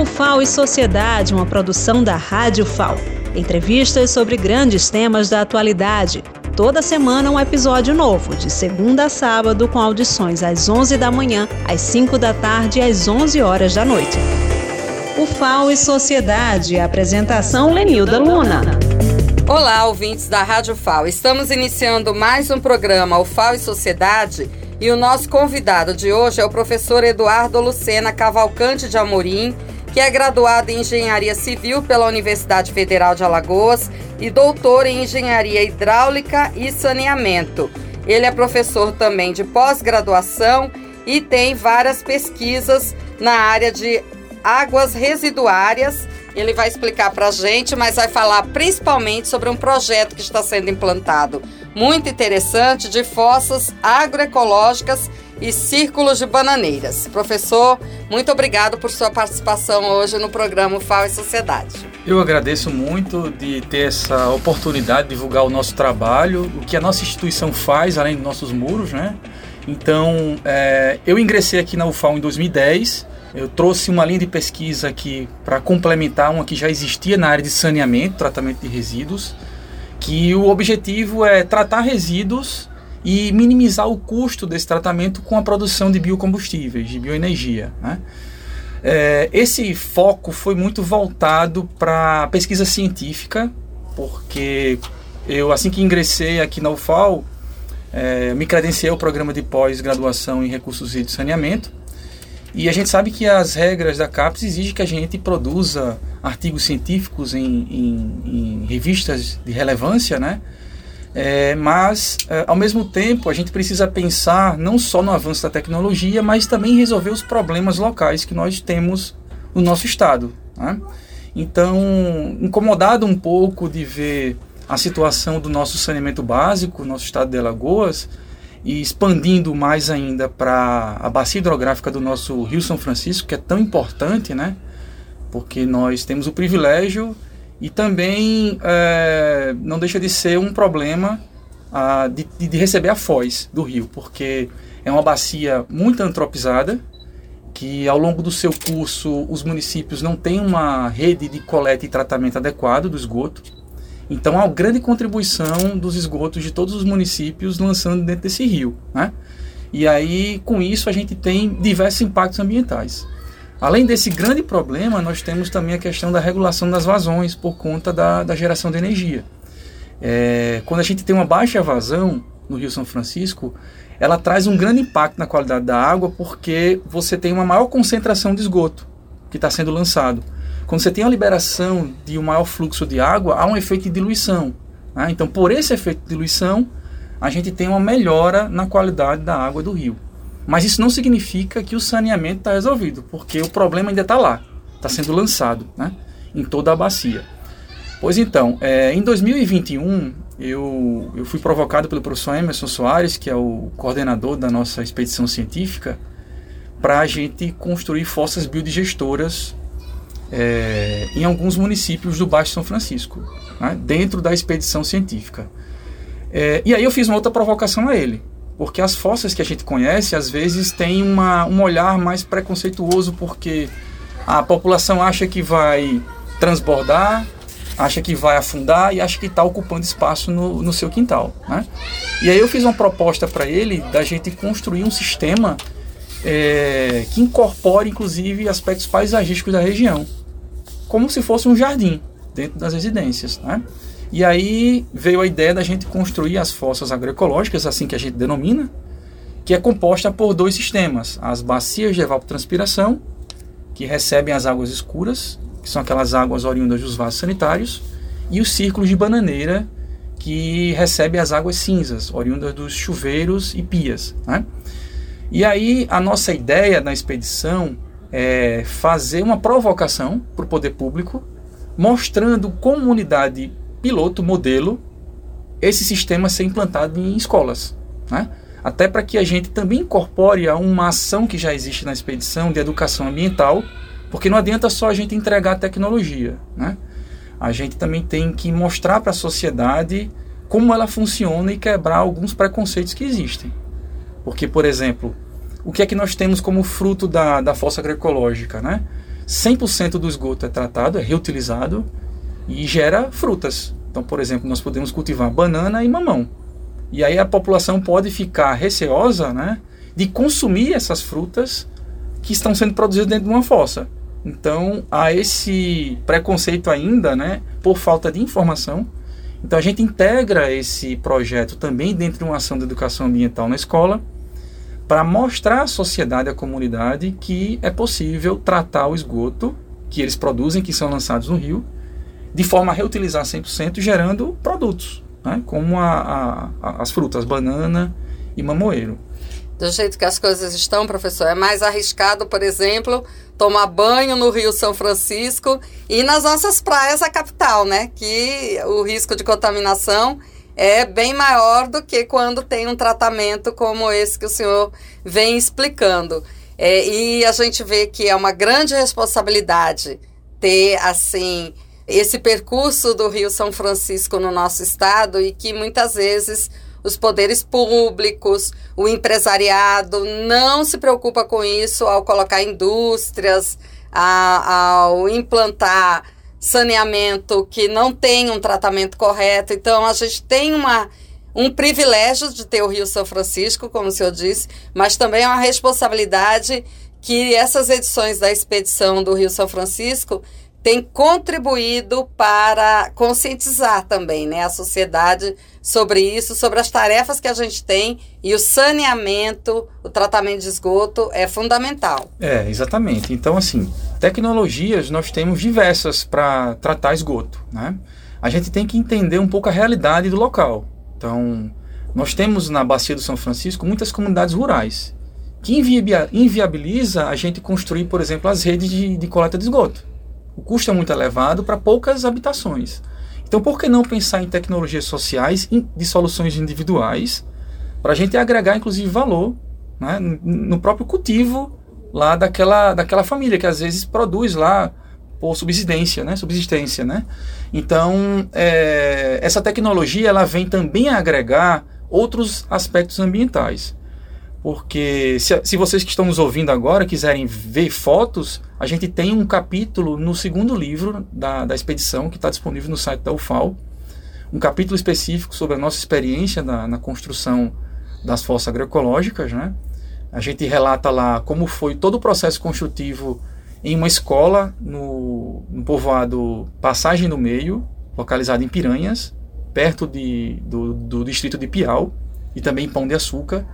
O FAO e Sociedade, uma produção da Rádio FAO. Entrevistas sobre grandes temas da atualidade. Toda semana um episódio novo, de segunda a sábado, com audições às 11 da manhã, às 5 da tarde e às 11 horas da noite. O FAO e Sociedade, apresentação Lenilda Luna. Olá, ouvintes da Rádio FAO. Estamos iniciando mais um programa, o FAO e Sociedade, e o nosso convidado de hoje é o professor Eduardo Lucena Cavalcante de Amorim, que é graduado em Engenharia Civil pela Universidade Federal de Alagoas e doutor em Engenharia Hidráulica e Saneamento. Ele é professor também de pós-graduação e tem várias pesquisas na área de águas residuárias. Ele vai explicar para a gente, mas vai falar principalmente sobre um projeto que está sendo implantado muito interessante de fossas agroecológicas e círculos de bananeiras. Professor, muito obrigado por sua participação hoje no programa FAO e Sociedade. Eu agradeço muito de ter essa oportunidade de divulgar o nosso trabalho, o que a nossa instituição faz além dos nossos muros, né? Então, é, eu ingressei aqui na UFAO em 2010. Eu trouxe uma linha de pesquisa aqui para complementar uma que já existia na área de saneamento, tratamento de resíduos que o objetivo é tratar resíduos e minimizar o custo desse tratamento com a produção de biocombustíveis, de bioenergia. Né? É, esse foco foi muito voltado para pesquisa científica, porque eu, assim que ingressei aqui na UFAL, é, me credenciei ao programa de pós-graduação em recursos e saneamento, e a gente sabe que as regras da CAPES exigem que a gente produza artigos científicos em, em, em revistas de relevância, né? É, mas, é, ao mesmo tempo, a gente precisa pensar não só no avanço da tecnologia, mas também resolver os problemas locais que nós temos no nosso estado. Né? Então, incomodado um pouco de ver a situação do nosso saneamento básico, nosso estado de Alagoas, e expandindo mais ainda para a bacia hidrográfica do nosso Rio São Francisco, que é tão importante, né? Porque nós temos o privilégio e também é, não deixa de ser um problema de, de receber a foz do rio, porque é uma bacia muito antropizada, que ao longo do seu curso os municípios não têm uma rede de coleta e tratamento adequado do esgoto. Então há uma grande contribuição dos esgotos de todos os municípios lançando dentro desse rio. Né? E aí, com isso, a gente tem diversos impactos ambientais. Além desse grande problema, nós temos também a questão da regulação das vazões por conta da, da geração de energia. É, quando a gente tem uma baixa vazão no Rio São Francisco, ela traz um grande impacto na qualidade da água porque você tem uma maior concentração de esgoto que está sendo lançado. Quando você tem a liberação de um maior fluxo de água, há um efeito de diluição. Né? Então, por esse efeito de diluição, a gente tem uma melhora na qualidade da água do rio. Mas isso não significa que o saneamento está resolvido, porque o problema ainda está lá, está sendo lançado né? em toda a bacia. Pois então, é, em 2021, eu, eu fui provocado pelo professor Emerson Soares, que é o coordenador da nossa expedição científica, para a gente construir fossas biodigestoras é, em alguns municípios do Baixo São Francisco, né, dentro da expedição científica. É, e aí eu fiz uma outra provocação a ele, porque as fossas que a gente conhece às vezes têm uma, um olhar mais preconceituoso, porque a população acha que vai transbordar, acha que vai afundar e acha que está ocupando espaço no, no seu quintal. Né? E aí eu fiz uma proposta para ele da gente construir um sistema é, que incorpore inclusive aspectos paisagísticos da região como se fosse um jardim dentro das residências. Né? E aí veio a ideia da gente construir as fossas agroecológicas, assim que a gente denomina, que é composta por dois sistemas: as bacias de evapotranspiração, que recebem as águas escuras, que são aquelas águas oriundas dos vasos sanitários, e os círculos de bananeira, que recebem as águas cinzas, oriundas dos chuveiros e pias. Né? E aí a nossa ideia na expedição é, fazer uma provocação para o poder público, mostrando como unidade piloto, modelo, esse sistema ser implantado em escolas. Né? Até para que a gente também incorpore uma ação que já existe na expedição de educação ambiental, porque não adianta só a gente entregar a tecnologia. Né? A gente também tem que mostrar para a sociedade como ela funciona e quebrar alguns preconceitos que existem. Porque, por exemplo, o que é que nós temos como fruto da, da fossa agroecológica, né? 100% do esgoto é tratado, é reutilizado e gera frutas. Então, por exemplo, nós podemos cultivar banana e mamão. E aí a população pode ficar receosa né, de consumir essas frutas que estão sendo produzidas dentro de uma fossa. Então há esse preconceito ainda, né, por falta de informação. Então a gente integra esse projeto também dentro de uma ação de educação ambiental na escola para mostrar à sociedade, à comunidade que é possível tratar o esgoto que eles produzem, que são lançados no rio, de forma a reutilizar 100%, gerando produtos, né, como a, a, as frutas, banana e mamoeiro do jeito que as coisas estão, professor, é mais arriscado, por exemplo, tomar banho no Rio São Francisco e nas nossas praias da capital, né? Que o risco de contaminação é bem maior do que quando tem um tratamento como esse que o senhor vem explicando. É, e a gente vê que é uma grande responsabilidade ter, assim, esse percurso do Rio São Francisco no nosso estado e que muitas vezes os poderes públicos, o empresariado não se preocupa com isso ao colocar indústrias, a, ao implantar saneamento que não tem um tratamento correto. Então, a gente tem uma, um privilégio de ter o Rio São Francisco, como o senhor disse, mas também é uma responsabilidade que essas edições da expedição do Rio São Francisco tem contribuído para conscientizar também né, a sociedade sobre isso, sobre as tarefas que a gente tem e o saneamento, o tratamento de esgoto é fundamental. É, exatamente. Então, assim, tecnologias nós temos diversas para tratar esgoto. Né? A gente tem que entender um pouco a realidade do local. Então, nós temos na Bacia do São Francisco muitas comunidades rurais que inviabiliza a gente construir, por exemplo, as redes de, de coleta de esgoto. O custo é muito elevado para poucas habitações. Então, por que não pensar em tecnologias sociais, de soluções individuais, para a gente agregar, inclusive, valor né, no próprio cultivo lá daquela, daquela família, que às vezes produz lá por subsistência, né? Subsistência, né? Então, é, essa tecnologia ela vem também a agregar outros aspectos ambientais. Porque se, se vocês que estão nos ouvindo agora quiserem ver fotos, a gente tem um capítulo no segundo livro da, da expedição que está disponível no site da UFAL. Um capítulo específico sobre a nossa experiência na, na construção das fossas agroecológicas. Né? A gente relata lá como foi todo o processo construtivo em uma escola no, no povoado Passagem do Meio, localizado em Piranhas, perto de, do, do distrito de Piau, e também Pão de Açúcar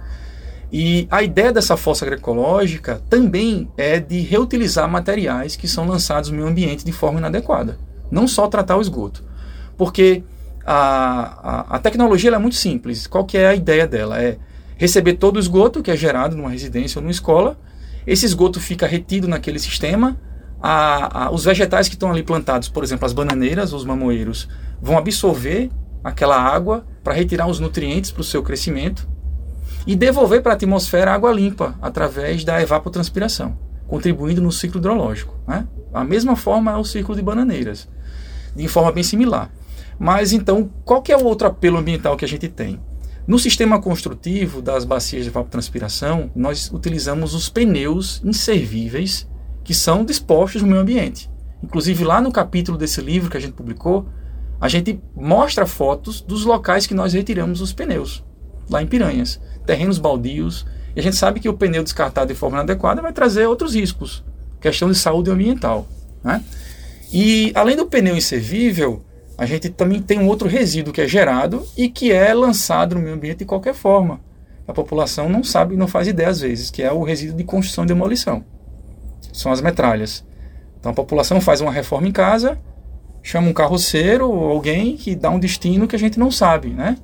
e a ideia dessa fossa agroecológica também é de reutilizar materiais que são lançados no meio ambiente de forma inadequada. Não só tratar o esgoto. Porque a, a, a tecnologia é muito simples. Qual que é a ideia dela? É receber todo o esgoto que é gerado numa residência ou numa escola. Esse esgoto fica retido naquele sistema. A, a, os vegetais que estão ali plantados, por exemplo, as bananeiras, os mamoeiros, vão absorver aquela água para retirar os nutrientes para o seu crescimento e devolver para a atmosfera água limpa através da evapotranspiração, contribuindo no ciclo hidrológico. Né? A mesma forma é o ciclo de bananeiras, de forma bem similar. Mas então, qual que é o outro apelo ambiental que a gente tem? No sistema construtivo das bacias de evapotranspiração, nós utilizamos os pneus inservíveis que são dispostos no meio ambiente. Inclusive, lá no capítulo desse livro que a gente publicou, a gente mostra fotos dos locais que nós retiramos os pneus, lá em Piranhas terrenos baldios. E a gente sabe que o pneu descartado de forma inadequada vai trazer outros riscos, questão de saúde ambiental. Né? E além do pneu inservível, a gente também tem um outro resíduo que é gerado e que é lançado no meio ambiente de qualquer forma. A população não sabe, não faz ideia às vezes, que é o resíduo de construção e demolição. São as metralhas. Então a população faz uma reforma em casa, chama um carroceiro ou alguém que dá um destino que a gente não sabe, né?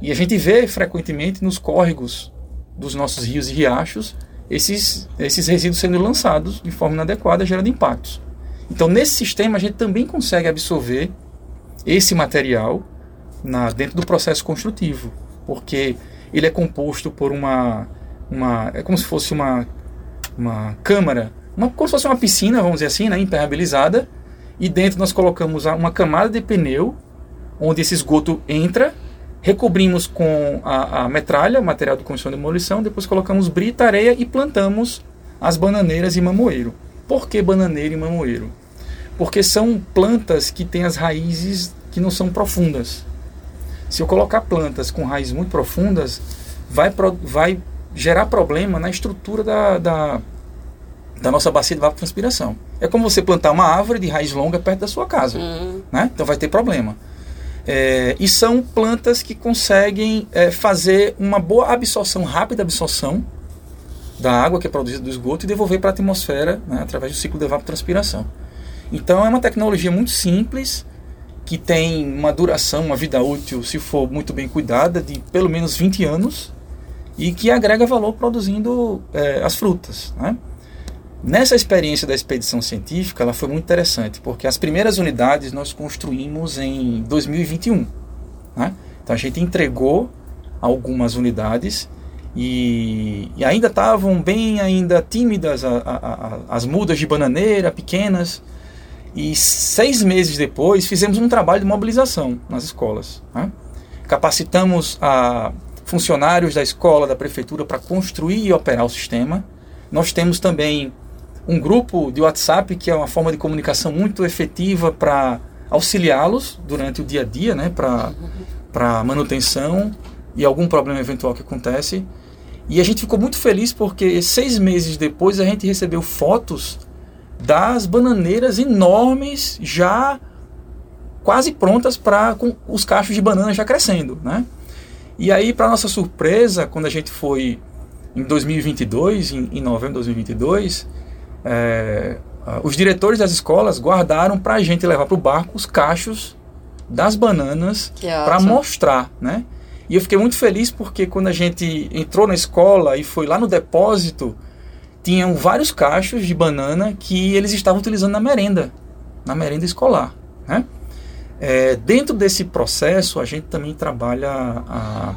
E a gente vê frequentemente nos córregos dos nossos rios e riachos esses, esses resíduos sendo lançados de forma inadequada, gerando impactos. Então, nesse sistema, a gente também consegue absorver esse material na, dentro do processo construtivo, porque ele é composto por uma. uma é como se fosse uma, uma câmara, uma, como se fosse uma piscina, vamos dizer assim, né, impermeabilizada, e dentro nós colocamos uma camada de pneu, onde esse esgoto entra recobrimos com a, a metralha, material de construção e demolição, depois colocamos brita, areia e plantamos as bananeiras e mamoeiro. Por que bananeiro e mamoeiro? Porque são plantas que têm as raízes que não são profundas. Se eu colocar plantas com raízes muito profundas, vai, vai gerar problema na estrutura da, da, da nossa bacia de evapotranspiração. É como você plantar uma árvore de raiz longa perto da sua casa. Uhum. Né? Então vai ter problema. É, e são plantas que conseguem é, fazer uma boa absorção, rápida absorção da água que é produzida do esgoto e devolver para a atmosfera né, através do ciclo de evapotranspiração. Então é uma tecnologia muito simples, que tem uma duração, uma vida útil, se for muito bem cuidada, de pelo menos 20 anos e que agrega valor produzindo é, as frutas. Né? Nessa experiência da expedição científica, ela foi muito interessante, porque as primeiras unidades nós construímos em 2021. Né? Então a gente entregou algumas unidades e, e ainda estavam bem ainda tímidas a, a, a, as mudas de bananeira, pequenas. E seis meses depois fizemos um trabalho de mobilização nas escolas. Né? Capacitamos funcionários da escola, da prefeitura, para construir e operar o sistema. Nós temos também um grupo de WhatsApp, que é uma forma de comunicação muito efetiva para auxiliá-los durante o dia a dia, né, para manutenção e algum problema eventual que acontece. E a gente ficou muito feliz porque seis meses depois a gente recebeu fotos das bananeiras enormes já quase prontas para com os cachos de banana já crescendo, né? E aí, para nossa surpresa, quando a gente foi em 2022, em, em novembro de 2022, é, os diretores das escolas guardaram para a gente levar para o barco os cachos das bananas para mostrar, né? E eu fiquei muito feliz porque quando a gente entrou na escola e foi lá no depósito, tinham vários cachos de banana que eles estavam utilizando na merenda, na merenda escolar, né? É, dentro desse processo, a gente também trabalha a,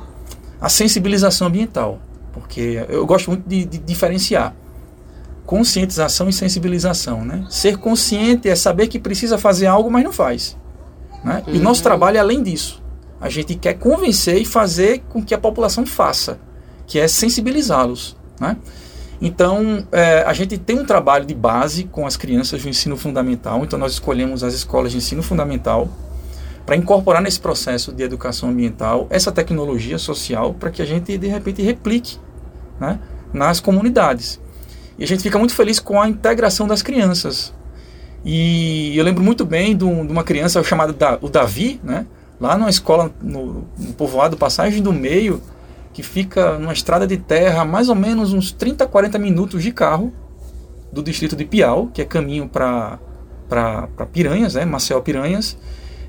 a sensibilização ambiental, porque eu gosto muito de, de diferenciar conscientização e sensibilização. Né? Ser consciente é saber que precisa fazer algo, mas não faz. Né? Uhum. E nosso trabalho é além disso. A gente quer convencer e fazer com que a população faça, que é sensibilizá-los. Né? Então, é, a gente tem um trabalho de base com as crianças do ensino fundamental. Então, nós escolhemos as escolas de ensino fundamental para incorporar nesse processo de educação ambiental essa tecnologia social para que a gente, de repente, replique né, nas comunidades. E a gente fica muito feliz com a integração das crianças. E eu lembro muito bem de, uma criança chamada da, o Davi, né? lá numa escola no, no povoado Passagem do Meio, que fica numa estrada de terra mais ou menos uns 30, 40 minutos de carro do distrito de Piau, que é caminho para Piranhas, né? Marcel Piranhas,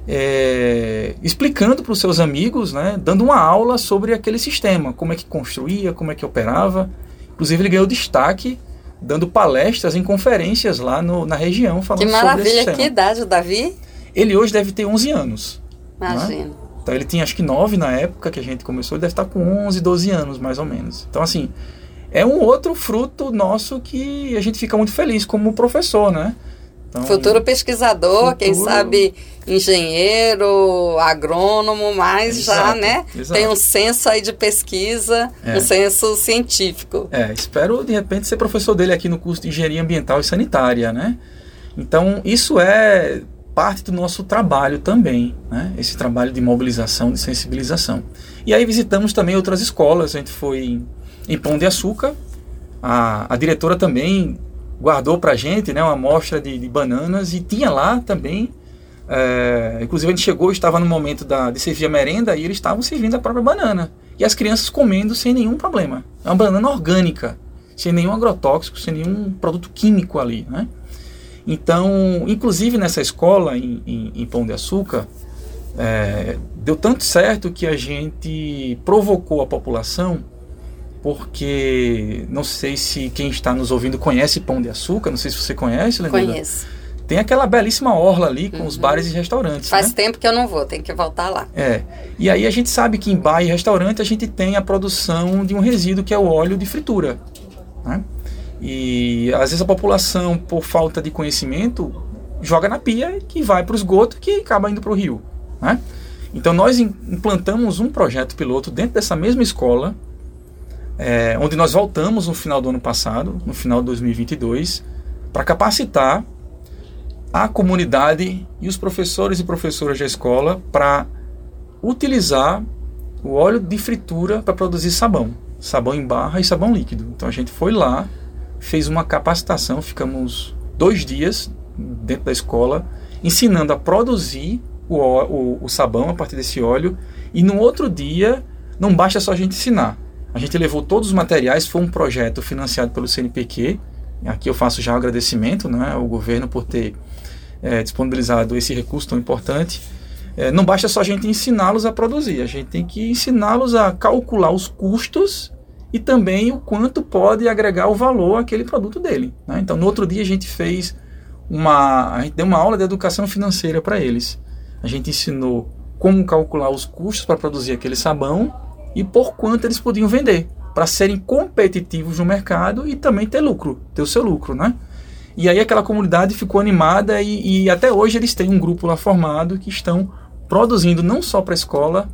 é, explicando para os seus amigos, né? dando uma aula sobre aquele sistema, como é que construía, como é que operava. Inclusive ele ganhou destaque dando palestras em conferências lá no, na região falando que maravilha, sobre esse Que idade o Davi? Ele hoje deve ter 11 anos. Né? Imagina. Então ele tinha acho que 9 na época que a gente começou, ele deve estar com 11, 12 anos mais ou menos. Então assim, é um outro fruto nosso que a gente fica muito feliz como professor, né? Então, futuro pesquisador, futuro... quem sabe engenheiro, agrônomo, mas exato, já, né? Exato. Tem um senso aí de pesquisa, é. um senso científico. É, espero de repente ser professor dele aqui no curso de Engenharia Ambiental e Sanitária, né? Então, isso é parte do nosso trabalho também, né? Esse trabalho de mobilização, de sensibilização. E aí visitamos também outras escolas, a gente foi em, em Pão de Açúcar, a, a diretora também guardou para a gente né, uma amostra de, de, bananas e tinha lá também. É, inclusive a gente chegou, estava no momento da, de servir a merenda e eles estavam servindo a própria banana. E as crianças comendo sem nenhum problema. É uma banana orgânica, sem nenhum agrotóxico, sem nenhum produto químico ali. Né? Então, inclusive nessa escola em, em, em Pão de Açúcar, é, deu tanto certo que a gente provocou a população porque não sei se quem está nos ouvindo conhece Pão de Açúcar, não sei se você conhece, Lenilda. Conheço. Tem aquela belíssima orla ali com uhum. os bares e restaurantes. Faz né? tempo que eu não vou, tem que voltar lá. É. E aí a gente sabe que em bar e restaurante a gente tem a produção de um resíduo que é o óleo de fritura. Né? E às vezes a população, por falta de conhecimento, joga na pia que vai para o esgoto que acaba indo para o rio. Né? Então nós implantamos um projeto piloto dentro dessa mesma escola é, onde nós voltamos no final do ano passado, no final de 2022, para capacitar a comunidade e os professores e professoras da escola para utilizar o óleo de fritura para produzir sabão, sabão em barra e sabão líquido. Então a gente foi lá, fez uma capacitação, ficamos dois dias dentro da escola ensinando a produzir o, o, o sabão a partir desse óleo e no outro dia não basta só a gente ensinar. A gente levou todos os materiais, foi um projeto financiado pelo CNPq. Aqui eu faço já um agradecimento né, ao governo por ter é, disponibilizado esse recurso tão importante. É, não basta só a gente ensiná-los a produzir, a gente tem que ensiná-los a calcular os custos e também o quanto pode agregar o valor àquele produto dele. Né? Então, no outro dia a gente fez uma, a gente deu uma aula de educação financeira para eles. A gente ensinou como calcular os custos para produzir aquele sabão e por quanto eles podiam vender, para serem competitivos no mercado e também ter lucro, ter o seu lucro, né? E aí aquela comunidade ficou animada e, e até hoje eles têm um grupo lá formado que estão produzindo não só para a escola,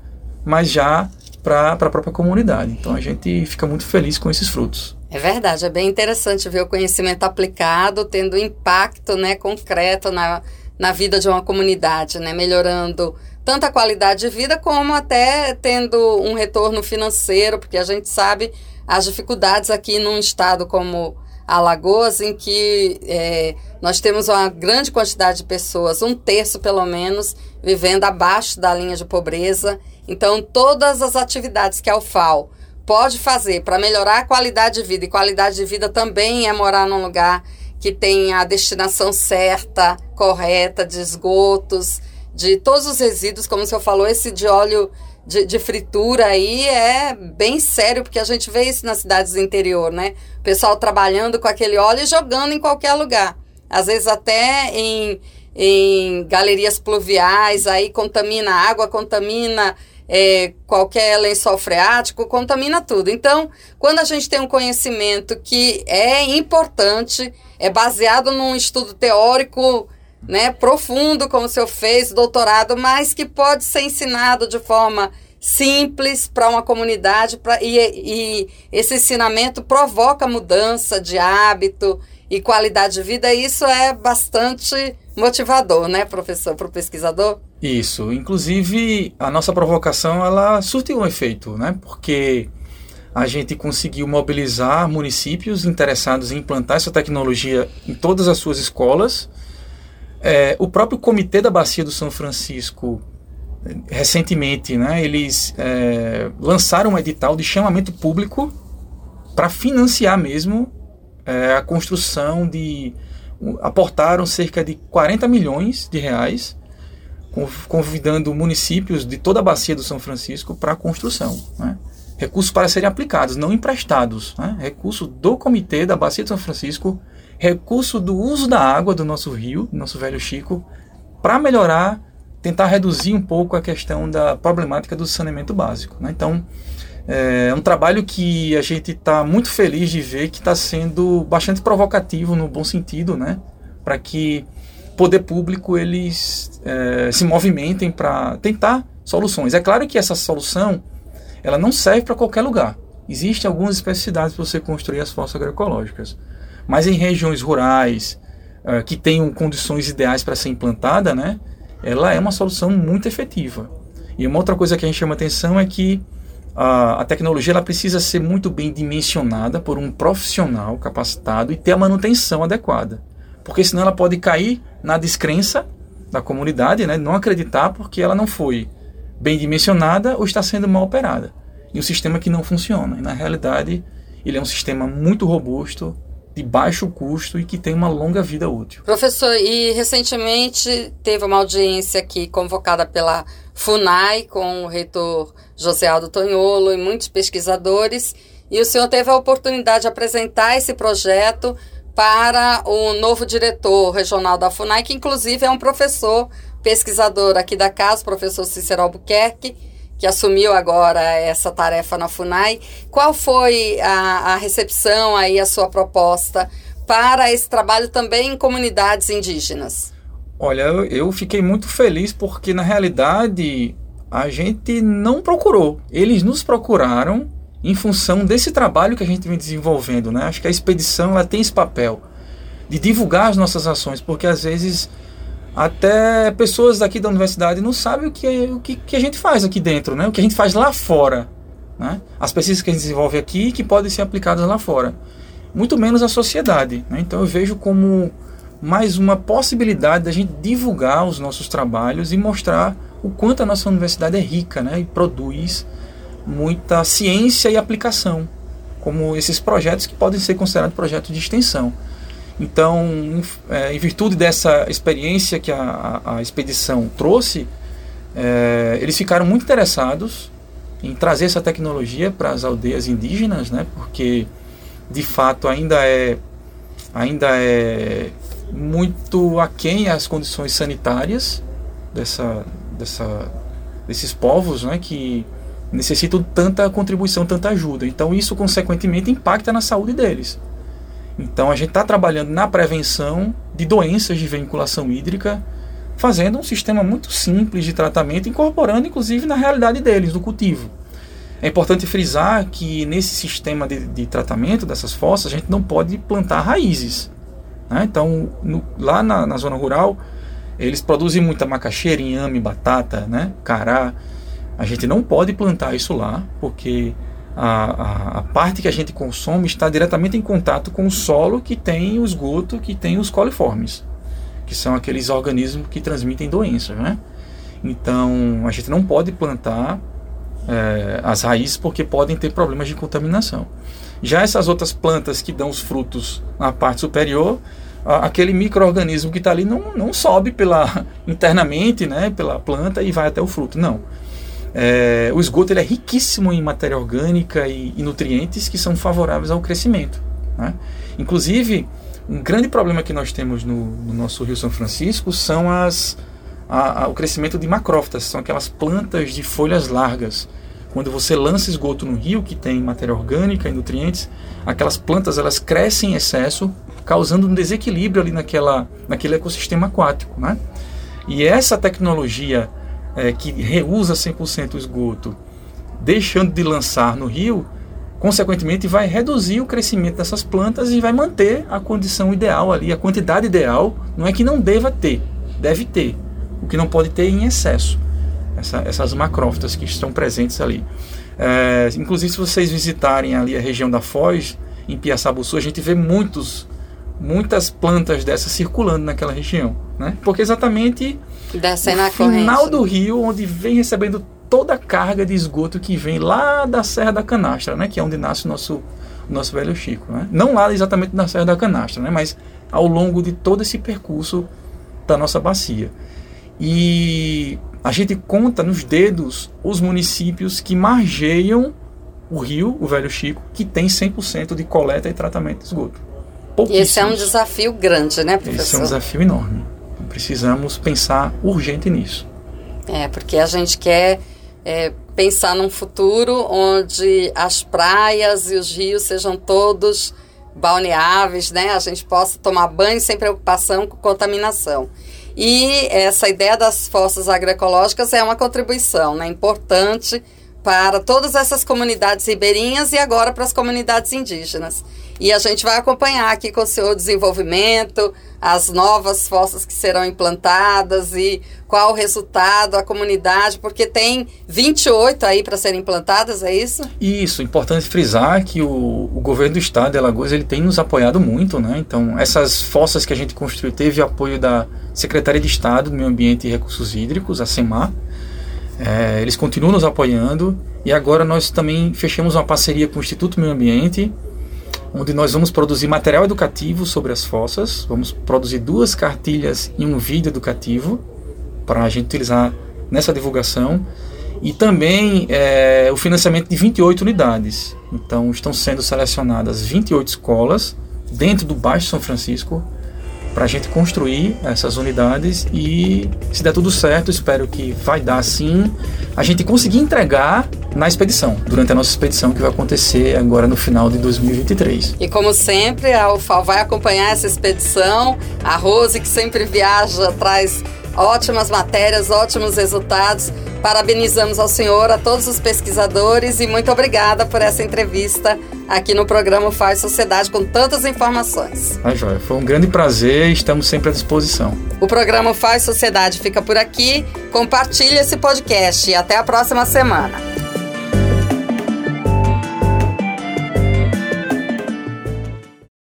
mas já para a própria comunidade. Então a gente fica muito feliz com esses frutos. É verdade, é bem interessante ver o conhecimento aplicado tendo impacto né, concreto na, na vida de uma comunidade, né, melhorando tanto a qualidade de vida como até tendo um retorno financeiro, porque a gente sabe as dificuldades aqui num estado como Alagoas, em que é, nós temos uma grande quantidade de pessoas, um terço pelo menos, vivendo abaixo da linha de pobreza. Então, todas as atividades que a UFAL pode fazer para melhorar a qualidade de vida, e qualidade de vida também é morar num lugar que tenha a destinação certa, correta, de esgotos, de todos os resíduos, como o senhor falou, esse de óleo de, de, fritura aí é bem sério, porque a gente vê isso nas cidades do interior, né? O pessoal trabalhando com aquele óleo e jogando em qualquer lugar. Às vezes até em, em galerias pluviais, aí contamina água, contamina é, qualquer lençol freático, contamina tudo. Então, quando a gente tem um conhecimento que é importante, é baseado num estudo teórico né, profundo, como o senhor fez, doutorado, mas que pode ser ensinado de forma simples para uma comunidade pra, e, e esse ensinamento provoca mudança de hábito e qualidade de vida. E isso é bastante motivador, né, professor, para o pesquisador? Isso. Inclusive, a nossa provocação ela surtiu um efeito, né? Porque a gente conseguiu mobilizar municípios interessados em implantar essa tecnologia em todas as suas escolas é, o próprio Comitê da Bacia do São Francisco, recentemente, né, eles é, lançaram um edital de chamamento público para financiar mesmo é, a construção de. aportaram cerca de 40 milhões de reais, convidando municípios de toda a Bacia do São Francisco para a construção. Né? Recursos para serem aplicados, não emprestados. Né? Recurso do Comitê da Bacia do São Francisco recurso do uso da água do nosso rio, do nosso velho Chico, para melhorar, tentar reduzir um pouco a questão da problemática do saneamento básico. Né? Então, é um trabalho que a gente está muito feliz de ver que está sendo bastante provocativo no bom sentido, né? para que poder público eles é, se movimentem para tentar soluções. É claro que essa solução ela não serve para qualquer lugar. Existem algumas especificidades para você construir as fossas agroecológicas. Mas em regiões rurais, uh, que tenham condições ideais para ser implantada, né, ela é uma solução muito efetiva. E uma outra coisa que a gente chama atenção é que a, a tecnologia ela precisa ser muito bem dimensionada por um profissional capacitado e ter a manutenção adequada. Porque senão ela pode cair na descrença da comunidade, né, não acreditar porque ela não foi bem dimensionada ou está sendo mal operada. E um sistema que não funciona. E na realidade, ele é um sistema muito robusto, de baixo custo e que tem uma longa vida útil. Professor, e recentemente teve uma audiência aqui convocada pela FUNAI com o reitor José Aldo Tonholo e muitos pesquisadores, e o senhor teve a oportunidade de apresentar esse projeto para o novo diretor regional da FUNAI, que inclusive é um professor pesquisador aqui da casa, o professor Cícero Albuquerque, que assumiu agora essa tarefa na FUNAI. Qual foi a, a recepção aí, a sua proposta para esse trabalho também em comunidades indígenas? Olha, eu fiquei muito feliz porque na realidade a gente não procurou. Eles nos procuraram em função desse trabalho que a gente vem desenvolvendo, né? Acho que a expedição ela tem esse papel de divulgar as nossas ações, porque às vezes até pessoas daqui da universidade não sabem o que, o que, que a gente faz aqui dentro, né? o que a gente faz lá fora. Né? As pesquisas que a gente desenvolve aqui que podem ser aplicadas lá fora. Muito menos a sociedade. Né? Então eu vejo como mais uma possibilidade da gente divulgar os nossos trabalhos e mostrar o quanto a nossa universidade é rica né? e produz muita ciência e aplicação, como esses projetos que podem ser considerados projetos de extensão. Então, em, é, em virtude dessa experiência que a, a, a expedição trouxe, é, eles ficaram muito interessados em trazer essa tecnologia para as aldeias indígenas, né? Porque de fato ainda é ainda é muito aquém as condições sanitárias dessa, dessa desses povos, né? Que necessitam tanta contribuição, tanta ajuda. Então isso consequentemente impacta na saúde deles. Então a gente está trabalhando na prevenção de doenças de vinculação hídrica, fazendo um sistema muito simples de tratamento, incorporando inclusive na realidade deles, do cultivo. É importante frisar que nesse sistema de, de tratamento dessas fossas a gente não pode plantar raízes. Né? Então no, lá na, na, zona rural eles produzem muita macaxeira, inhame, batata, né? cará. A gente não pode plantar isso lá porque a, a, parte que a gente consome está diretamente em contato com o solo que tem o esgoto, que tem os coliformes, que são aqueles organismos que transmitem doenças, né? Então a gente não pode plantar é, as raízes porque podem ter problemas de contaminação. Já essas outras plantas que dão os frutos na parte superior, aquele microorganismo que está ali não, não sobe pela internamente, né, pela planta e vai até o fruto, não é, o esgoto ele é riquíssimo em matéria orgânica e, e nutrientes que são favoráveis ao crescimento. Né? Inclusive, um grande problema que nós temos no, no nosso Rio São Francisco são as, a, a, o crescimento de macrófitas, são aquelas plantas de folhas largas. Quando você lança esgoto no rio que tem matéria orgânica e nutrientes, aquelas plantas elas crescem em excesso, causando um desequilíbrio ali naquela, naquele ecossistema aquático. Né? E essa tecnologia é, que reusa 100% o esgoto, deixando de lançar no rio, consequentemente vai reduzir o crescimento dessas plantas e vai manter a condição ideal ali, a quantidade ideal. Não é que não deva ter, deve ter. O que não pode ter em excesso. Essa, essas macrófitas que estão presentes ali. É, inclusive, se vocês visitarem ali a região da Foz, em Piaçabuçu, a gente vê muitos, muitas plantas dessas circulando naquela região. Né? Porque exatamente Descendo no final corrente. do rio, onde vem recebendo toda a carga de esgoto que vem lá da Serra da Canastra, né? que é onde nasce o nosso, nosso velho Chico. Né? Não lá exatamente na Serra da Canastra, né? mas ao longo de todo esse percurso da nossa bacia. E a gente conta nos dedos os municípios que margeiam o rio, o Velho Chico, que tem 100% de coleta e tratamento de esgoto. Esse é um desafio grande, né, professor? Esse é um desafio enorme. Precisamos pensar urgente nisso. É, porque a gente quer é, pensar num futuro onde as praias e os rios sejam todos balneáveis, né? A gente possa tomar banho sem preocupação com contaminação. E essa ideia das fossas agroecológicas é uma contribuição né, importante para todas essas comunidades ribeirinhas e agora para as comunidades indígenas. E a gente vai acompanhar aqui com o o desenvolvimento, as novas fossas que serão implantadas e qual o resultado, a comunidade, porque tem 28 aí para serem implantadas, é isso? Isso, importante frisar que o, o, governo do estado de Alagoas ele tem nos apoiado muito, né? Então, essas fossas que a gente construiu teve apoio da Secretaria de Estado do Meio Ambiente e Recursos Hídricos, a SEMAR. É, eles continuam nos apoiando e agora nós também fechamos uma parceria com o Instituto Meio Ambiente onde nós vamos produzir material educativo sobre as fossas, vamos produzir duas cartilhas e um vídeo educativo para a gente utilizar nessa divulgação e também é, o financiamento de 28 unidades. Então estão sendo selecionadas 28 escolas dentro do Baixo São Francisco para a gente construir essas unidades e se der tudo certo, espero que vai dar sim, a gente conseguir entregar na expedição, durante a nossa expedição que vai acontecer agora no final de 2023. E como sempre, a UFAL vai acompanhar essa expedição, a Rose que sempre viaja, traz ótimas matérias, ótimos resultados. Parabenizamos ao senhor, a todos os pesquisadores e muito obrigada por essa entrevista aqui no programa Faz Sociedade com tantas informações. Ah, joia. Foi um grande prazer e estamos sempre à disposição. O programa Faz Sociedade fica por aqui. Compartilhe esse podcast e até a próxima semana.